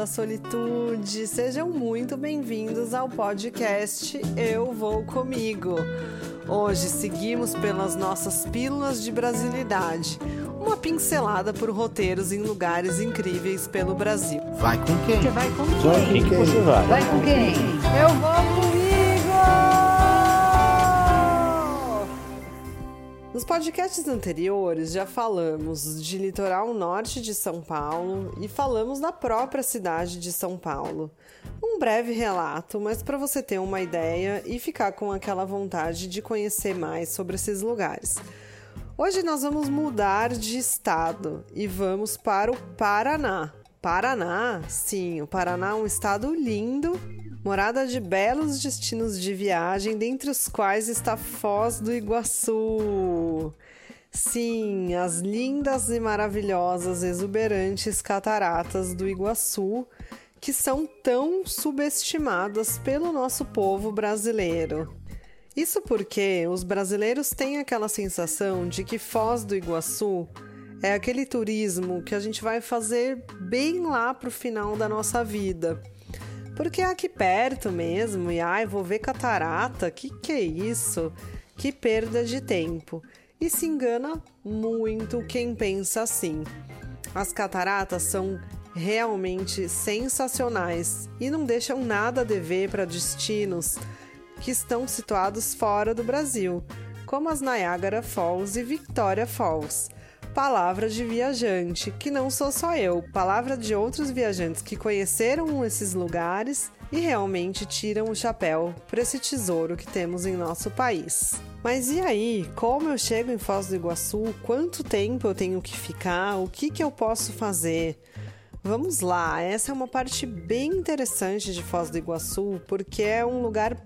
da solitude, sejam muito bem-vindos ao podcast Eu Vou Comigo. Hoje seguimos pelas nossas pílulas de brasilidade, uma pincelada por roteiros em lugares incríveis pelo Brasil. Vai com quem? Você vai com quem? Vai com quem você vai? Vai com quem? Eu vou comigo! Nos podcasts anteriores já falamos de litoral norte de São Paulo e falamos da própria cidade de São Paulo. Um breve relato, mas para você ter uma ideia e ficar com aquela vontade de conhecer mais sobre esses lugares. Hoje nós vamos mudar de estado e vamos para o Paraná. Paraná, sim, o Paraná é um estado lindo morada de belos destinos de viagem, dentre os quais está Foz do Iguaçu. Sim, as lindas e maravilhosas, exuberantes cataratas do Iguaçu, que são tão subestimadas pelo nosso povo brasileiro. Isso porque os brasileiros têm aquela sensação de que Foz do Iguaçu é aquele turismo que a gente vai fazer bem lá para o final da nossa vida porque é aqui perto mesmo, e ai, vou ver catarata, que que é isso? Que perda de tempo. E se engana muito quem pensa assim. As cataratas são realmente sensacionais e não deixam nada a dever para destinos que estão situados fora do Brasil, como as Niagara Falls e Victoria Falls palavra de viajante, que não sou só eu, palavra de outros viajantes que conheceram esses lugares e realmente tiram o chapéu para esse tesouro que temos em nosso país. Mas e aí, como eu chego em Foz do Iguaçu? Quanto tempo eu tenho que ficar? O que, que eu posso fazer? Vamos lá, essa é uma parte bem interessante de Foz do Iguaçu, porque é um lugar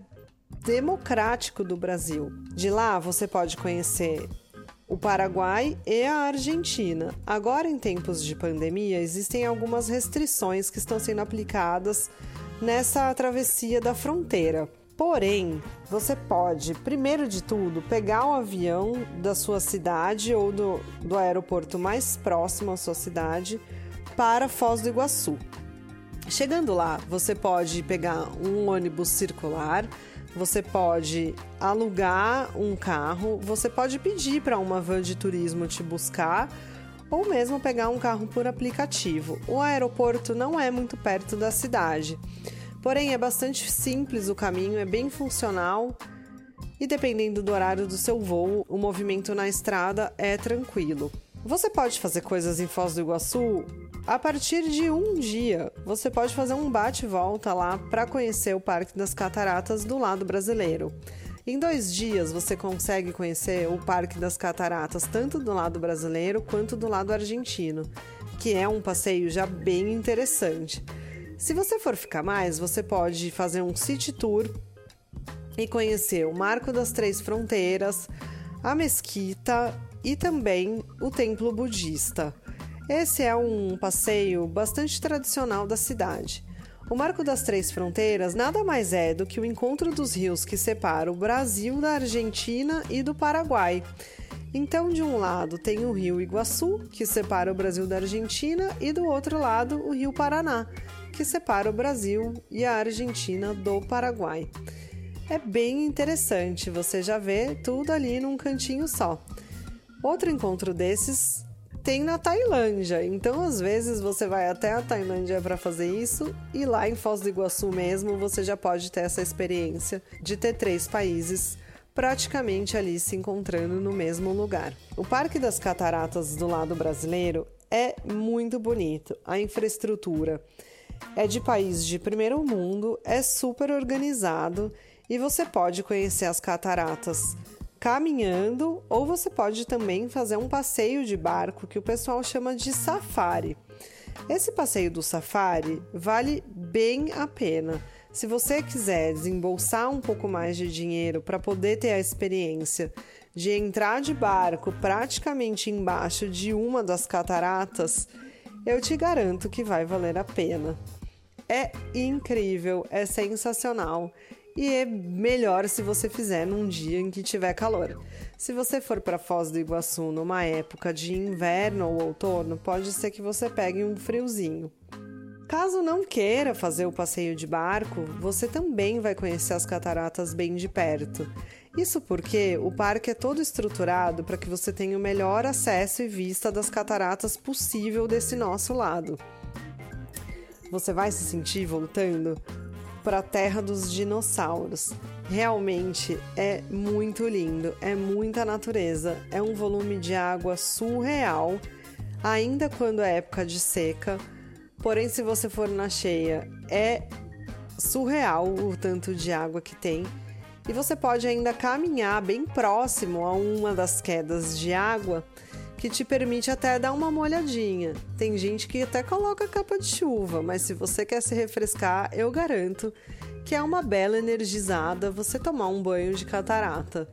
democrático do Brasil. De lá você pode conhecer o Paraguai e a Argentina. Agora, em tempos de pandemia, existem algumas restrições que estão sendo aplicadas nessa travessia da fronteira. Porém, você pode, primeiro de tudo, pegar o avião da sua cidade ou do, do aeroporto mais próximo à sua cidade para Foz do Iguaçu. Chegando lá, você pode pegar um ônibus circular você pode alugar um carro, você pode pedir para uma van de turismo te buscar ou mesmo pegar um carro por aplicativo. O aeroporto não é muito perto da cidade, porém é bastante simples o caminho, é bem funcional e dependendo do horário do seu voo, o movimento na estrada é tranquilo. Você pode fazer coisas em Foz do Iguaçu a partir de um dia, você pode fazer um bate-volta lá para conhecer o Parque das Cataratas do lado brasileiro. Em dois dias você consegue conhecer o Parque das Cataratas tanto do lado brasileiro quanto do lado argentino, que é um passeio já bem interessante. Se você for ficar mais, você pode fazer um city tour e conhecer o Marco das Três Fronteiras, a Mesquita e também o Templo Budista. Esse é um passeio bastante tradicional da cidade. O Marco das Três Fronteiras nada mais é do que o encontro dos rios que separa o Brasil da Argentina e do Paraguai. Então, de um lado tem o rio Iguaçu, que separa o Brasil da Argentina, e do outro lado o rio Paraná, que separa o Brasil e a Argentina do Paraguai. É bem interessante, você já vê tudo ali num cantinho só. Outro encontro desses tem na Tailândia. Então, às vezes, você vai até a Tailândia para fazer isso e lá em Foz do Iguaçu mesmo você já pode ter essa experiência de ter três países praticamente ali se encontrando no mesmo lugar. O Parque das Cataratas do lado brasileiro é muito bonito. A infraestrutura é de país de primeiro mundo, é super organizado e você pode conhecer as cataratas caminhando, ou você pode também fazer um passeio de barco que o pessoal chama de safari. Esse passeio do safari vale bem a pena. Se você quiser desembolsar um pouco mais de dinheiro para poder ter a experiência de entrar de barco praticamente embaixo de uma das cataratas, eu te garanto que vai valer a pena. É incrível, é sensacional e é melhor se você fizer num dia em que tiver calor. Se você for para Foz do Iguaçu numa época de inverno ou outono, pode ser que você pegue um friozinho. Caso não queira fazer o passeio de barco, você também vai conhecer as cataratas bem de perto. Isso porque o parque é todo estruturado para que você tenha o melhor acesso e vista das cataratas possível desse nosso lado. Você vai se sentir voltando para a terra dos dinossauros. Realmente é muito lindo, é muita natureza, é um volume de água surreal, ainda quando é época de seca. Porém, se você for na cheia, é surreal o tanto de água que tem e você pode ainda caminhar bem próximo a uma das quedas de água que te permite até dar uma molhadinha. Tem gente que até coloca capa de chuva, mas se você quer se refrescar, eu garanto que é uma bela energizada você tomar um banho de catarata.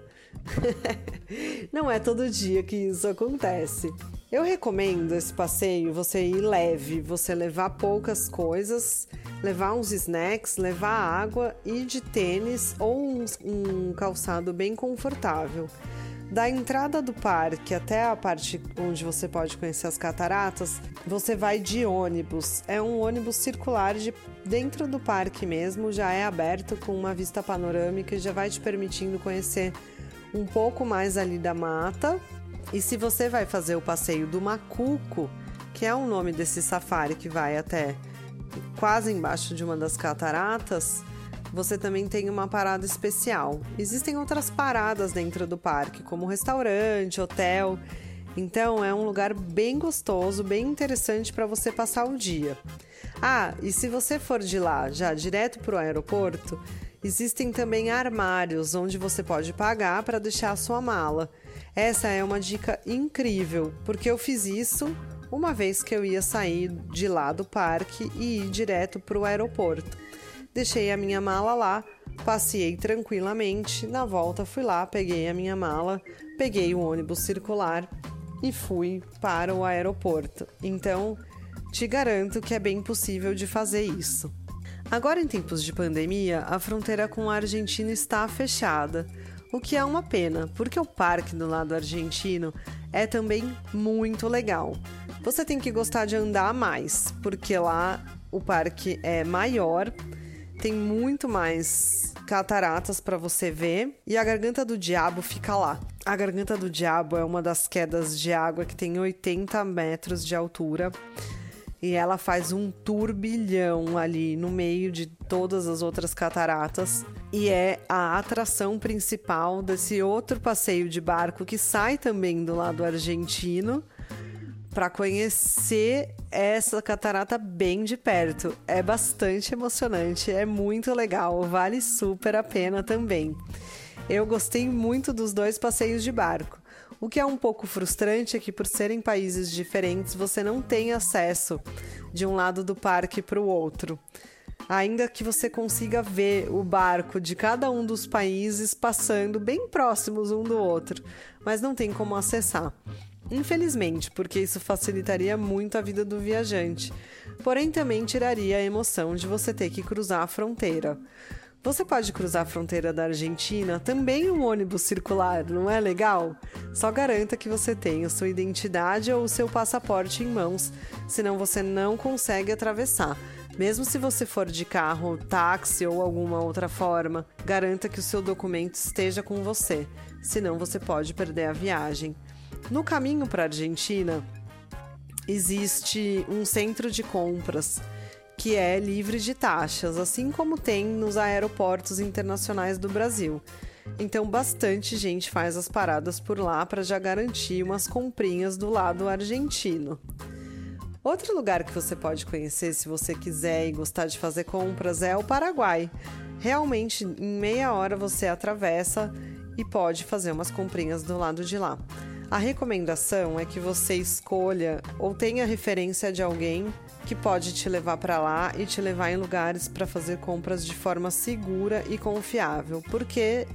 Não é todo dia que isso acontece. Eu recomendo esse passeio você ir leve, você levar poucas coisas, levar uns snacks, levar água e de tênis ou um, um calçado bem confortável. Da entrada do parque até a parte onde você pode conhecer as cataratas, você vai de ônibus. É um ônibus circular de dentro do parque mesmo, já é aberto com uma vista panorâmica e já vai te permitindo conhecer um pouco mais ali da mata e se você vai fazer o passeio do Macuco, que é o nome desse safari que vai até quase embaixo de uma das cataratas, você também tem uma parada especial. Existem outras paradas dentro do parque, como restaurante, hotel. Então é um lugar bem gostoso, bem interessante para você passar o dia. Ah, e se você for de lá já direto para o aeroporto, existem também armários onde você pode pagar para deixar a sua mala. Essa é uma dica incrível, porque eu fiz isso uma vez que eu ia sair de lá do parque e ir direto para o aeroporto. Deixei a minha mala lá, passei tranquilamente. Na volta fui lá, peguei a minha mala, peguei o ônibus circular e fui para o aeroporto. Então, te garanto que é bem possível de fazer isso. Agora, em tempos de pandemia, a fronteira com a Argentina está fechada o que é uma pena, porque o parque do lado argentino é também muito legal. Você tem que gostar de andar mais, porque lá o parque é maior, tem muito mais cataratas para você ver e a Garganta do Diabo fica lá. A Garganta do Diabo é uma das quedas de água que tem 80 metros de altura e ela faz um turbilhão ali no meio de todas as outras cataratas e é a atração principal desse outro passeio de barco que sai também do lado argentino para conhecer essa catarata bem de perto. É bastante emocionante, é muito legal, vale super a pena também. Eu gostei muito dos dois passeios de barco. O que é um pouco frustrante é que, por serem países diferentes, você não tem acesso de um lado do parque para o outro. Ainda que você consiga ver o barco de cada um dos países passando bem próximos um do outro, mas não tem como acessar. Infelizmente, porque isso facilitaria muito a vida do viajante, porém também tiraria a emoção de você ter que cruzar a fronteira. Você pode cruzar a fronteira da Argentina também um ônibus circular, não é legal? Só garanta que você tenha sua identidade ou seu passaporte em mãos, senão você não consegue atravessar. Mesmo se você for de carro, táxi ou alguma outra forma, garanta que o seu documento esteja com você, senão você pode perder a viagem. No caminho para a Argentina, existe um centro de compras que é livre de taxas, assim como tem nos aeroportos internacionais do Brasil. Então, bastante gente faz as paradas por lá para já garantir umas comprinhas do lado argentino. Outro lugar que você pode conhecer se você quiser e gostar de fazer compras é o Paraguai. Realmente, em meia hora você atravessa e pode fazer umas comprinhas do lado de lá. A recomendação é que você escolha ou tenha referência de alguém que pode te levar para lá e te levar em lugares para fazer compras de forma segura e confiável, porque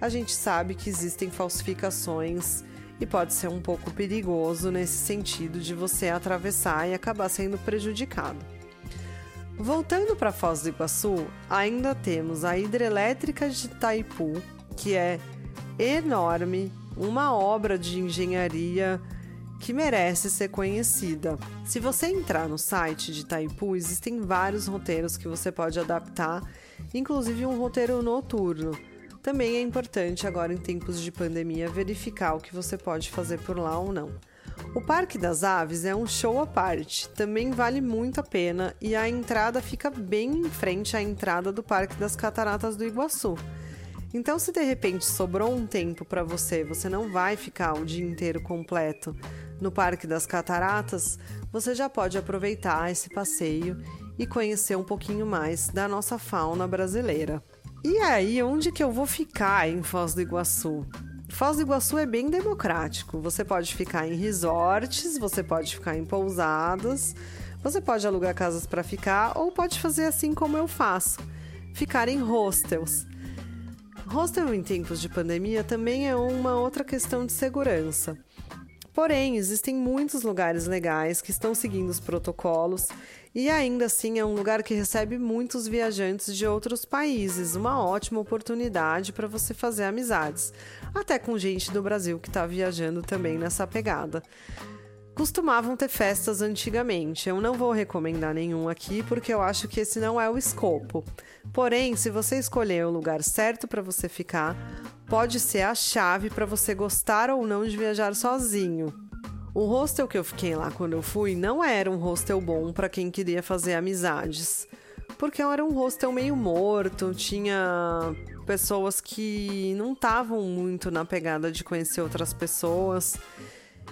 a gente sabe que existem falsificações e pode ser um pouco perigoso nesse sentido de você atravessar e acabar sendo prejudicado. Voltando para Foz do Iguaçu, ainda temos a hidrelétrica de Itaipu, que é enorme, uma obra de engenharia que merece ser conhecida. Se você entrar no site de Itaipu, existem vários roteiros que você pode adaptar, inclusive um roteiro noturno. Também é importante agora em tempos de pandemia verificar o que você pode fazer por lá ou não. O Parque das Aves é um show à parte, também vale muito a pena e a entrada fica bem em frente à entrada do Parque das Cataratas do Iguaçu. Então, se de repente sobrou um tempo para você, você não vai ficar o dia inteiro completo no Parque das Cataratas, você já pode aproveitar esse passeio e conhecer um pouquinho mais da nossa fauna brasileira. E aí, onde que eu vou ficar em Foz do Iguaçu? Foz do Iguaçu é bem democrático. Você pode ficar em resorts, você pode ficar em pousadas, você pode alugar casas para ficar ou pode fazer assim como eu faço, ficar em hostels. Hostel em tempos de pandemia também é uma outra questão de segurança. Porém, existem muitos lugares legais que estão seguindo os protocolos e ainda assim é um lugar que recebe muitos viajantes de outros países, uma ótima oportunidade para você fazer amizades, até com gente do Brasil que está viajando também nessa pegada. Costumavam ter festas antigamente. Eu não vou recomendar nenhum aqui porque eu acho que esse não é o escopo. Porém, se você escolher o lugar certo para você ficar, pode ser a chave para você gostar ou não de viajar sozinho. O hostel que eu fiquei lá quando eu fui não era um hostel bom para quem queria fazer amizades, porque era um hostel meio morto, tinha pessoas que não estavam muito na pegada de conhecer outras pessoas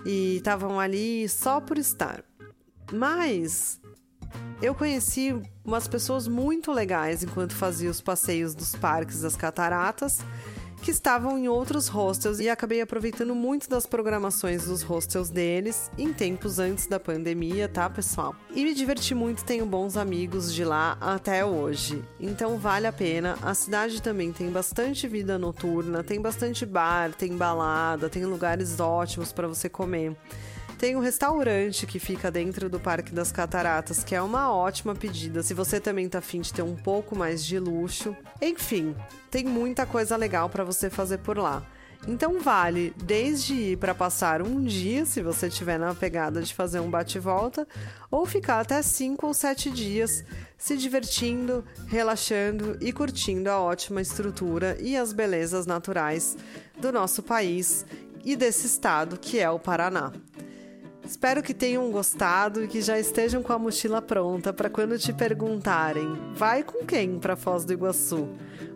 e estavam ali só por estar. Mas eu conheci umas pessoas muito legais enquanto fazia os passeios dos parques das cataratas que estavam em outros hostels e acabei aproveitando muito das programações dos hostels deles em tempos antes da pandemia, tá, pessoal? E me diverti muito, tenho bons amigos de lá até hoje. Então vale a pena. A cidade também tem bastante vida noturna, tem bastante bar, tem balada, tem lugares ótimos para você comer. Tem um restaurante que fica dentro do Parque das Cataratas, que é uma ótima pedida se você também tá afim de ter um pouco mais de luxo. Enfim, tem muita coisa legal para você fazer por lá. Então vale desde ir para passar um dia, se você tiver na pegada de fazer um bate-volta, ou ficar até 5 ou 7 dias se divertindo, relaxando e curtindo a ótima estrutura e as belezas naturais do nosso país e desse estado que é o Paraná. Espero que tenham gostado e que já estejam com a mochila pronta para quando te perguntarem: vai com quem para Foz do Iguaçu?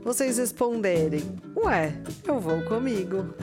Vocês responderem: ué, eu vou comigo.